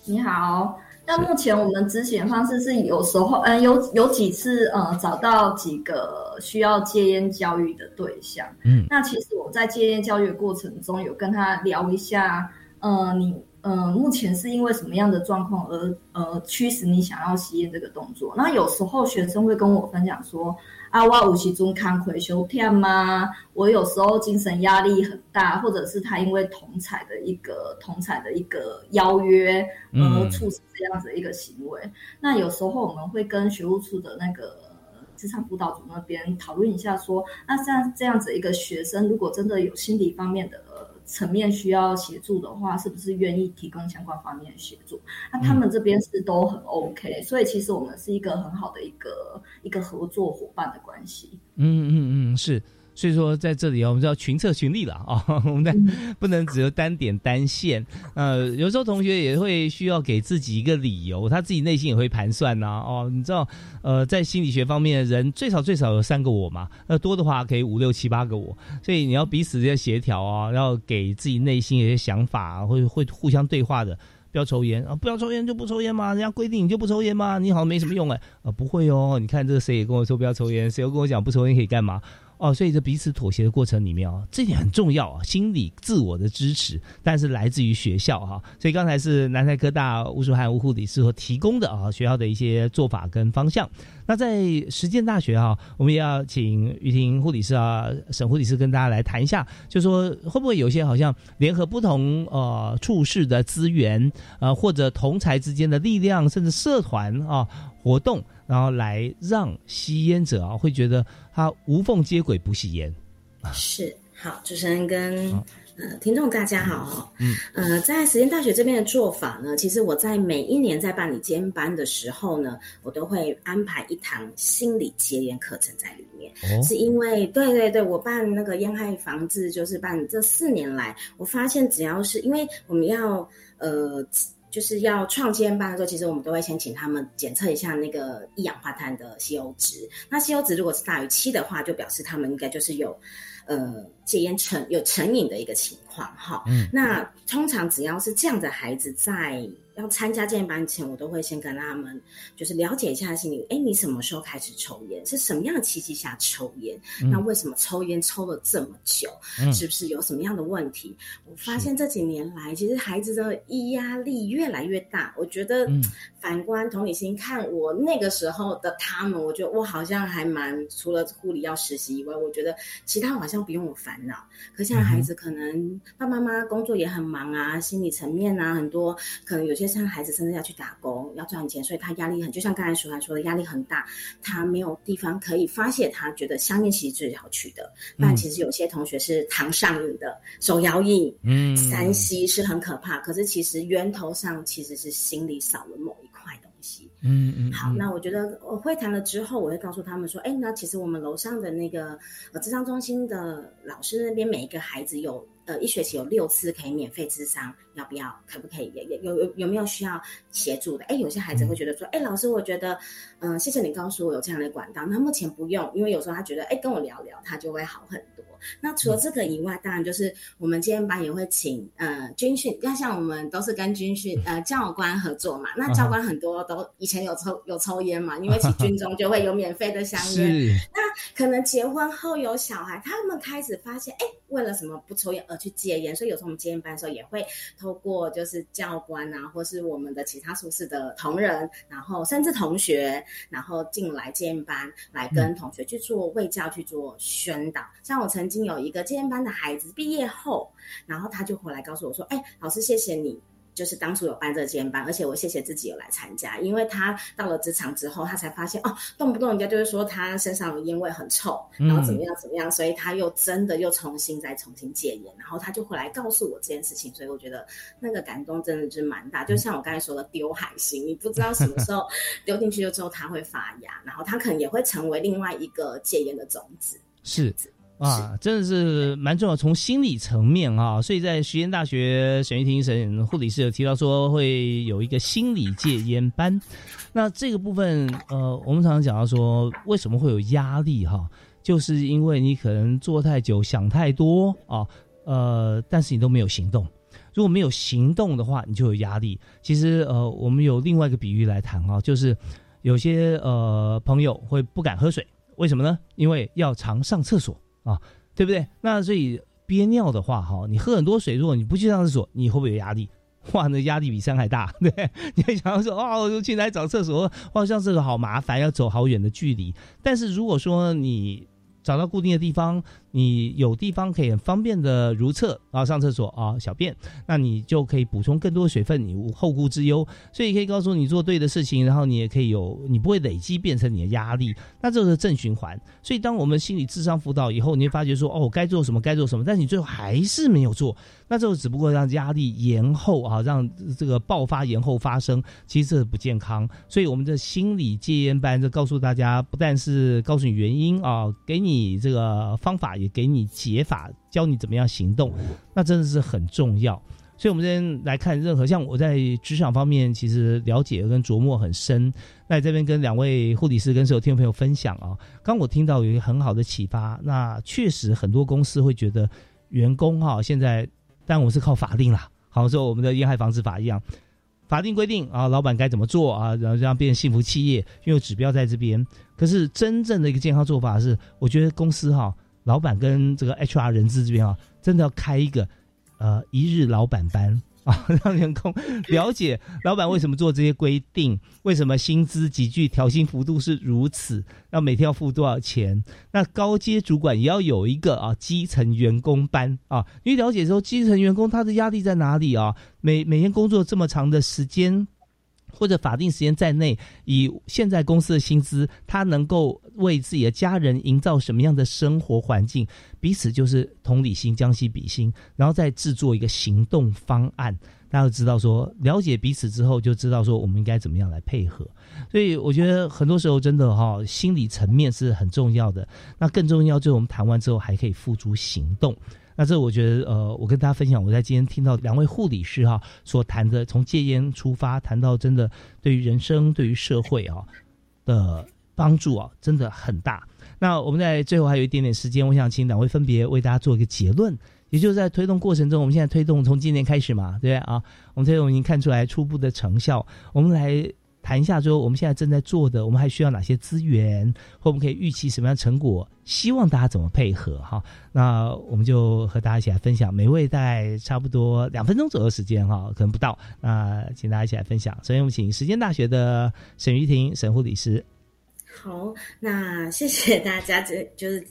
你好，那目前我们执行方式是有时候，嗯，有有几次，呃，找到几个需要戒烟教育的对象，嗯，那其实我在戒烟教育的过程中，有跟他聊一下，呃，你。嗯，目前是因为什么样的状况而呃驱使你想要吸烟这个动作？那有时候学生会跟我分享说：“啊，我五期中看回修天吗？我有时候精神压力很大，或者是他因为同彩的一个同彩的一个邀约而促使这样子一个行为。”那有时候我们会跟学务处的那个职场辅导组那边讨论一下，说：“那像这样子一个学生，如果真的有心理方面的。”层面需要协助的话，是不是愿意提供相关方面的协助？那他们这边是都很 OK，所以其实我们是一个很好的一个一个合作伙伴的关系。嗯嗯嗯，是。所以说，在这里啊，我们就要群策群力了啊！我们在不能只有单点单线。呃，有时候同学也会需要给自己一个理由，他自己内心也会盘算呐。哦，你知道，呃，在心理学方面，人最少最少有三个我嘛，那多的话可以五六七八个我。所以你要彼此要协调啊，要给自己内心一些想法，会会互相对话的。不要抽烟啊！不要抽烟就不抽烟嘛？人家规定你就不抽烟嘛？你好像没什么用哎。啊，不会哦。你看这个谁也跟我说不要抽烟，谁又跟我讲不抽烟可以干嘛？哦，所以这彼此妥协的过程里面啊，这点很重要啊，心理自我的支持，但是来自于学校哈。所以刚才是南台科大吴淑涵吴护理师所提供的啊，学校的一些做法跟方向。那在实践大学啊，我们也要请于婷护理师啊，沈护理师跟大家来谈一下，就说会不会有些好像联合不同呃处室的资源呃，或者同才之间的力量，甚至社团啊活动。然后来让吸烟者啊，会觉得他无缝接轨不吸烟。是好，主持人跟呃听众大家好。嗯呃，在实践大学这边的做法呢，其实我在每一年在办理戒烟班的时候呢，我都会安排一堂心理结缘课程在里面。哦，是因为对对对，我办那个烟害防治，就是办这四年来，我发现只要是因为我们要呃。就是要创建班的时候，其实我们都会先请他们检测一下那个一氧化碳的吸 O 值。那吸 O 值如果是大于七的话，就表示他们应该就是有，呃，戒烟成有成瘾的一个情况。哈。嗯，那通常只要是这样的孩子在。要参加健班前，我都会先跟他们就是了解一下心理。哎，你什么时候开始抽烟？是什么样的契机下抽烟？那为什么抽烟抽了这么久？是不是有什么样的问题？我发现这几年来，其实孩子的压力越来越大。我觉得反观同理心看我那个时候的他们，我觉得我好像还蛮除了护理要实习以外，我觉得其他好像不用我烦恼。可现在孩子可能爸爸妈妈工作也很忙啊，心理层面啊很多，可能有些。像孩子甚至要去打工，要赚钱，所以他压力很，就像刚才舒涵说的，压力很大。他没有地方可以发泄，他觉得香烟其实最好取的。但其实有些同学是糖上瘾的，手摇瘾，嗯，三吸是很可怕。可是其实源头上其实是心里少了某一块东西。嗯嗯。好，那我觉得我会谈了之后，我会告诉他们说，哎，那其实我们楼上的那个呃智商中心的老师那边，每一个孩子有。呃，一学期有六次可以免费智商，要不要？可不可以？也也有有有没有需要协助的？哎，有些孩子会觉得说，哎，老师，我觉得，嗯，谢谢你告诉我有这样的管道。那目前不用，因为有时候他觉得，哎，跟我聊聊，他就会好很多。那除了这个以外，当然就是我们今天班也会请，呃，军训。那像我们都是跟军训呃教官合作嘛，那教官很多都以前有抽有抽烟嘛，因为其军中就会有免费的香 烟。那可能结婚后有小孩，他们开始发现，哎，为了什么不抽烟？而去戒烟，所以有时候我们戒烟班的时候也会透过就是教官啊，或是我们的其他宿舍的同仁，然后甚至同学，然后进来戒烟班来跟同学去做卫教，去做宣导。像我曾经有一个戒烟班的孩子毕业后，然后他就回来告诉我说：“哎，老师，谢谢你。”就是当初有办这个戒烟班，而且我谢谢自己有来参加，因为他到了职场之后，他才发现哦，动不动人家就是说他身上的烟味很臭，然后怎么样怎么样，所以他又真的又重新再重新戒烟，然后他就回来告诉我这件事情，所以我觉得那个感动真的是蛮大。就像我刚才说的丢海星，你不知道什么时候丢进去了之后它会发芽，然后它可能也会成为另外一个戒烟的种子。是。啊，真的是蛮重要，从心理层面啊，所以在实验大学沈玉婷沈护理师有提到说会有一个心理戒烟班，那这个部分呃，我们常常讲到说为什么会有压力哈，就是因为你可能坐太久想太多啊，呃，但是你都没有行动，如果没有行动的话，你就有压力。其实呃，我们有另外一个比喻来谈啊，就是有些呃朋友会不敢喝水，为什么呢？因为要常上厕所。啊，对不对？那所以憋尿的话，哈，你喝很多水，如果你不去上厕所，你会不会有压力？哇，那压力比山还大，对？你会想要说，哦，我进来找厕所，哇，上厕所好麻烦，要走好远的距离。但是如果说你找到固定的地方，你有地方可以很方便的如厕啊，上厕所啊，小便，那你就可以补充更多的水分，你无后顾之忧。所以可以告诉你做对的事情，然后你也可以有，你不会累积变成你的压力，那这是正循环。所以当我们心理智商辅导以后，你会发觉说，哦，该做什么该做什么，但你最后还是没有做，那这个只不过让压力延后啊，让这个爆发延后发生，其实这不健康。所以我们的心理戒烟班就告诉大家，不但是告诉你原因啊，给你这个方法。也给你解法，教你怎么样行动，那真的是很重要。所以，我们这边来看，任何像我在职场方面，其实了解跟琢磨很深。那这边跟两位护理师跟所有听众朋友分享啊，刚我听到有一个很好的启发。那确实很多公司会觉得员工哈，现在但我是靠法令啦，好像说我们的烟害防治法一样，法定规定啊，老板该怎么做啊，然后这样变成幸福企业，因为指标在这边。可是真正的一个健康做法是，我觉得公司哈。老板跟这个 HR 人资这边啊，真的要开一个呃一日老板班 啊，让员工了解老板为什么做这些规定，为什么薪资几句调薪幅度是如此，要每天要付多少钱。那高阶主管也要有一个啊基层员工班啊，因为了解说基层员工他的压力在哪里啊，每每天工作这么长的时间。或者法定时间在内，以现在公司的薪资，他能够为自己的家人营造什么样的生活环境？彼此就是同理心，将心比心，然后再制作一个行动方案。大家知道说，了解彼此之后，就知道说我们应该怎么样来配合。所以我觉得很多时候真的哈，心理层面是很重要的。那更重要就是我们谈完之后还可以付诸行动。那这我觉得，呃，我跟大家分享，我在今天听到两位护理师哈所谈的，从戒烟出发，谈到真的对于人生、对于社会啊的帮助啊，真的很大。那我们在最后还有一点点时间，我想请两位分别为大家做一个结论，也就是在推动过程中，我们现在推动从今年开始嘛，对不对啊？我们推动已经看出来初步的成效，我们来。谈一下，说我们现在正在做的，我们还需要哪些资源，或我们可以预期什么样的成果？希望大家怎么配合哈？那我们就和大家一起来分享，每位在差不多两分钟左右时间哈，可能不到。那请大家一起来分享。首先，我们请时间大学的沈玉婷沈护理师。好，那谢谢大家，这就是。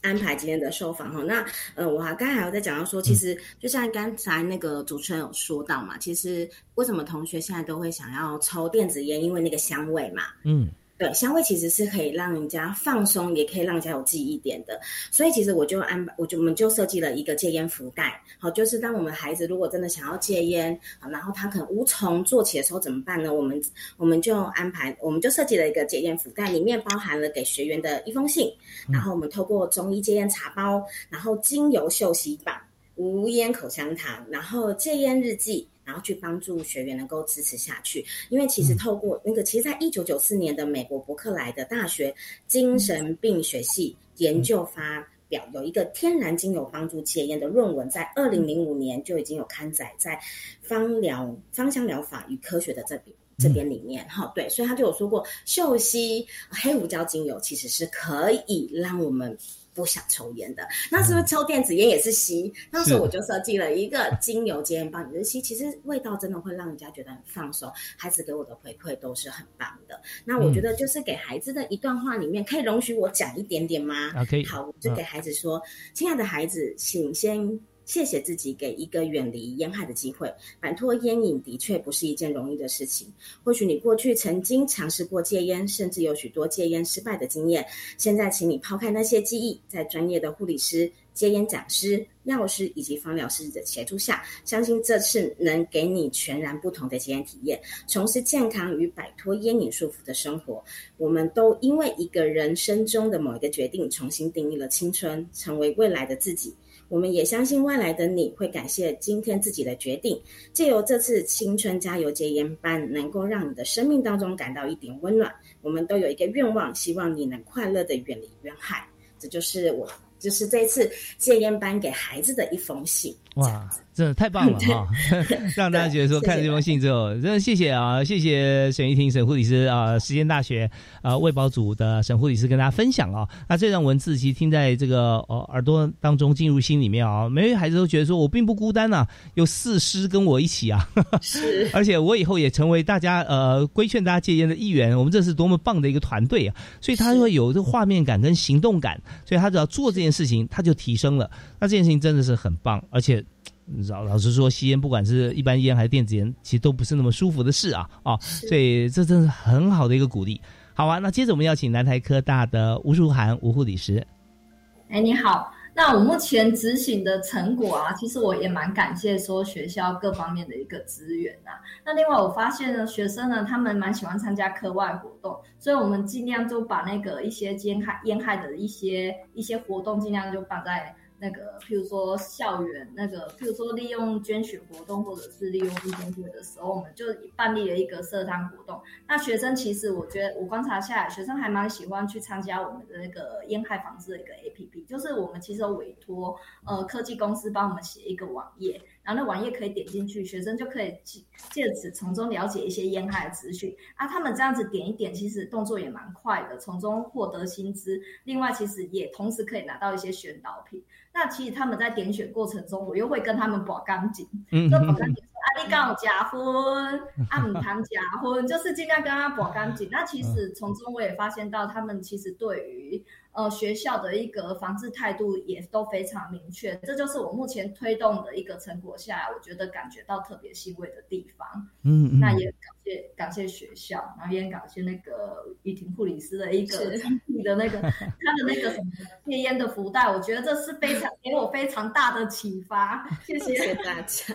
安排今天的受访哈，那呃，我还刚才还有在讲到说，其实就像刚才那个主持人有说到嘛，其实为什么同学现在都会想要抽电子烟，因为那个香味嘛，嗯。对，香味其实是可以让人家放松，也可以让人家有记忆点的。所以其实我就安排，我就我们就设计了一个戒烟福袋。好，就是当我们孩子如果真的想要戒烟，然后他可能无从做起的时候怎么办呢？我们我们就安排，我们就设计了一个戒烟福袋，里面包含了给学员的一封信，然后我们透过中医戒烟茶包，然后精油嗅息棒、无烟口香糖，然后戒烟日记。然后去帮助学员能够支持下去，因为其实透过那个，其实，在一九九四年的美国伯克莱的大学精神病学系研究发表，有一个天然精油帮助戒烟的论文，在二零零五年就已经有刊载在芳疗芳香疗法与科学的这边这边里面哈，对，所以他就有说过，嗅吸黑胡椒精油其实是可以让我们。不想抽烟的，那是不是抽电子烟也是吸？那时候我就设计了一个精油戒烟棒，也是吸。其实味道真的会让人家觉得很放松。孩子给我的回馈都是很棒的。那我觉得就是给孩子的一段话里面，可以容许我讲一点点吗？好，就给孩子说：“亲爱的孩子，请先谢谢自己给一个远离烟害的机会。摆脱烟瘾的确不是一件容易的事情。或许你过去曾经尝试过戒烟，甚至有许多戒烟失败的经验。现在，请你抛开那些记忆，在专业的护理师、戒烟讲师、药师以及芳疗师的协助下，相信这次能给你全然不同的戒烟体验，从事健康与摆脱烟瘾束缚的生活。我们都因为一个人生中的某一个决定，重新定义了青春，成为未来的自己。我们也相信未来的你会感谢今天自己的决定，借由这次青春加油戒烟班，能够让你的生命当中感到一点温暖。我们都有一个愿望，希望你能快乐的远离冤害。这就是我，就是这次戒烟班给孩子的一封信。哇！真的太棒了 哈，让大家觉得说看了这封信之后，真的谢谢啊，谢谢沈玉婷沈护理师啊，实践大学啊卫保组的沈护理师跟大家分享啊。那这段文字其实听在这个呃耳朵当中进入心里面啊，每位孩子都觉得说我并不孤单呐，有四师跟我一起啊，是，而且我以后也成为大家呃规劝大家戒烟的一员，我们这是多么棒的一个团队啊！所以他会有这个画面感跟行动感，所以他只要做这件事情，他就提升了。那这件事情真的是很棒，而且。老老实说，吸烟不管是一般烟还是电子烟，其实都不是那么舒服的事啊啊！所以这真是很好的一个鼓励。好啊，那接着我们要请南台科大的吴淑涵吴护理师。哎，你好。那我目前执行的成果啊，其实我也蛮感谢说学校各方面的一个资源啊。那另外我发现呢，学生呢他们蛮喜欢参加课外活动，所以我们尽量就把那个一些烟害烟害的一些一些活动，尽量就放在。那个，譬如说校园那个，譬如说利用捐血活动，或者是利用义工会的时候，我们就办理了一个社团活动。那学生其实，我觉得我观察下来，学生还蛮喜欢去参加我们的那个烟害防治的一个 APP，就是我们其实有委托呃科技公司帮我们写一个网页。然后那网页可以点进去，学生就可以借借此从中了解一些烟害的资讯啊。他们这样子点一点，其实动作也蛮快的，从中获得薪资。另外，其实也同时可以拿到一些宣导品。那其实他们在点选过程中，我又会跟他们保干净，就保干净说啊，你刚好假婚，啊，唔谈假婚，就是尽量跟他保干净。那其实从中我也发现到，他们其实对于。呃，学校的一个防治态度也都非常明确，这就是我目前推动的一个成果下来，我觉得感觉到特别欣慰的地方。嗯，那也感谢感谢学校，然后也感谢那个雨婷护理师的一个你的那个他的那个什么戒烟的福袋，我觉得这是非常给我非常大的启发。谢谢大家。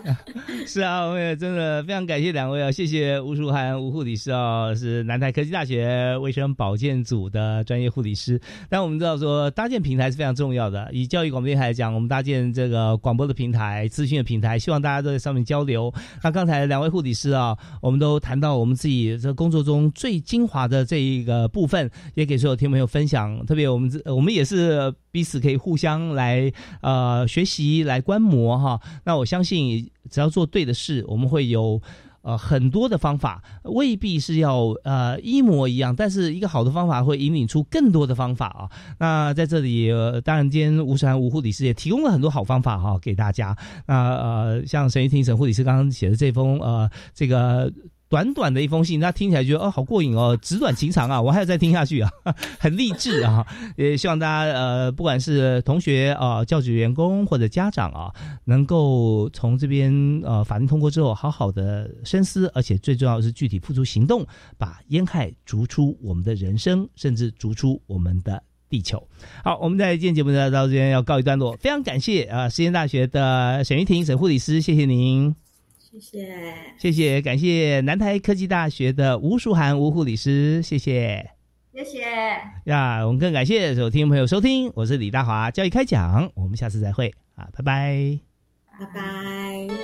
是啊，我也真的非常感谢两位啊，谢谢吴淑涵吴护理师啊，是南台科技大学卫生保健组的专业护理师，但我。我们知道说搭建平台是非常重要的。以教育广播电台来讲，我们搭建这个广播的平台、资讯的平台，希望大家都在上面交流。那刚才两位护理师啊，我们都谈到我们自己这工作中最精华的这一个部分，也给所有听朋友分享。特别我们我们也是彼此可以互相来呃学习、来观摩哈。那我相信，只要做对的事，我们会有。呃，很多的方法未必是要呃一模一样，但是一个好的方法会引领出更多的方法啊。那在这里，当然今天吴山吴护理师也提供了很多好方法哈给大家。那呃，像沈玉婷沈护理师刚刚写的这封呃这个。短短的一封信，那听起来觉得哦，好过瘾哦，纸短情长啊，我还要再听下去啊，很励志啊！也希望大家呃，不管是同学啊、教职员工或者家长啊，能够从这边呃法律通过之后，好好的深思，而且最重要的是具体付出行动，把烟害逐出我们的人生，甚至逐出我们的地球。好，我们在今天节目呢到这边要告一段落，非常感谢啊，实验大学的沈玉婷沈护理师，谢谢您。谢谢，谢谢，感谢南台科技大学的吴淑涵吴护理师，谢谢，谢谢。呀，我们更感谢所有听众朋友收听，我是李大华，教育开讲，我们下次再会啊，拜拜，拜拜。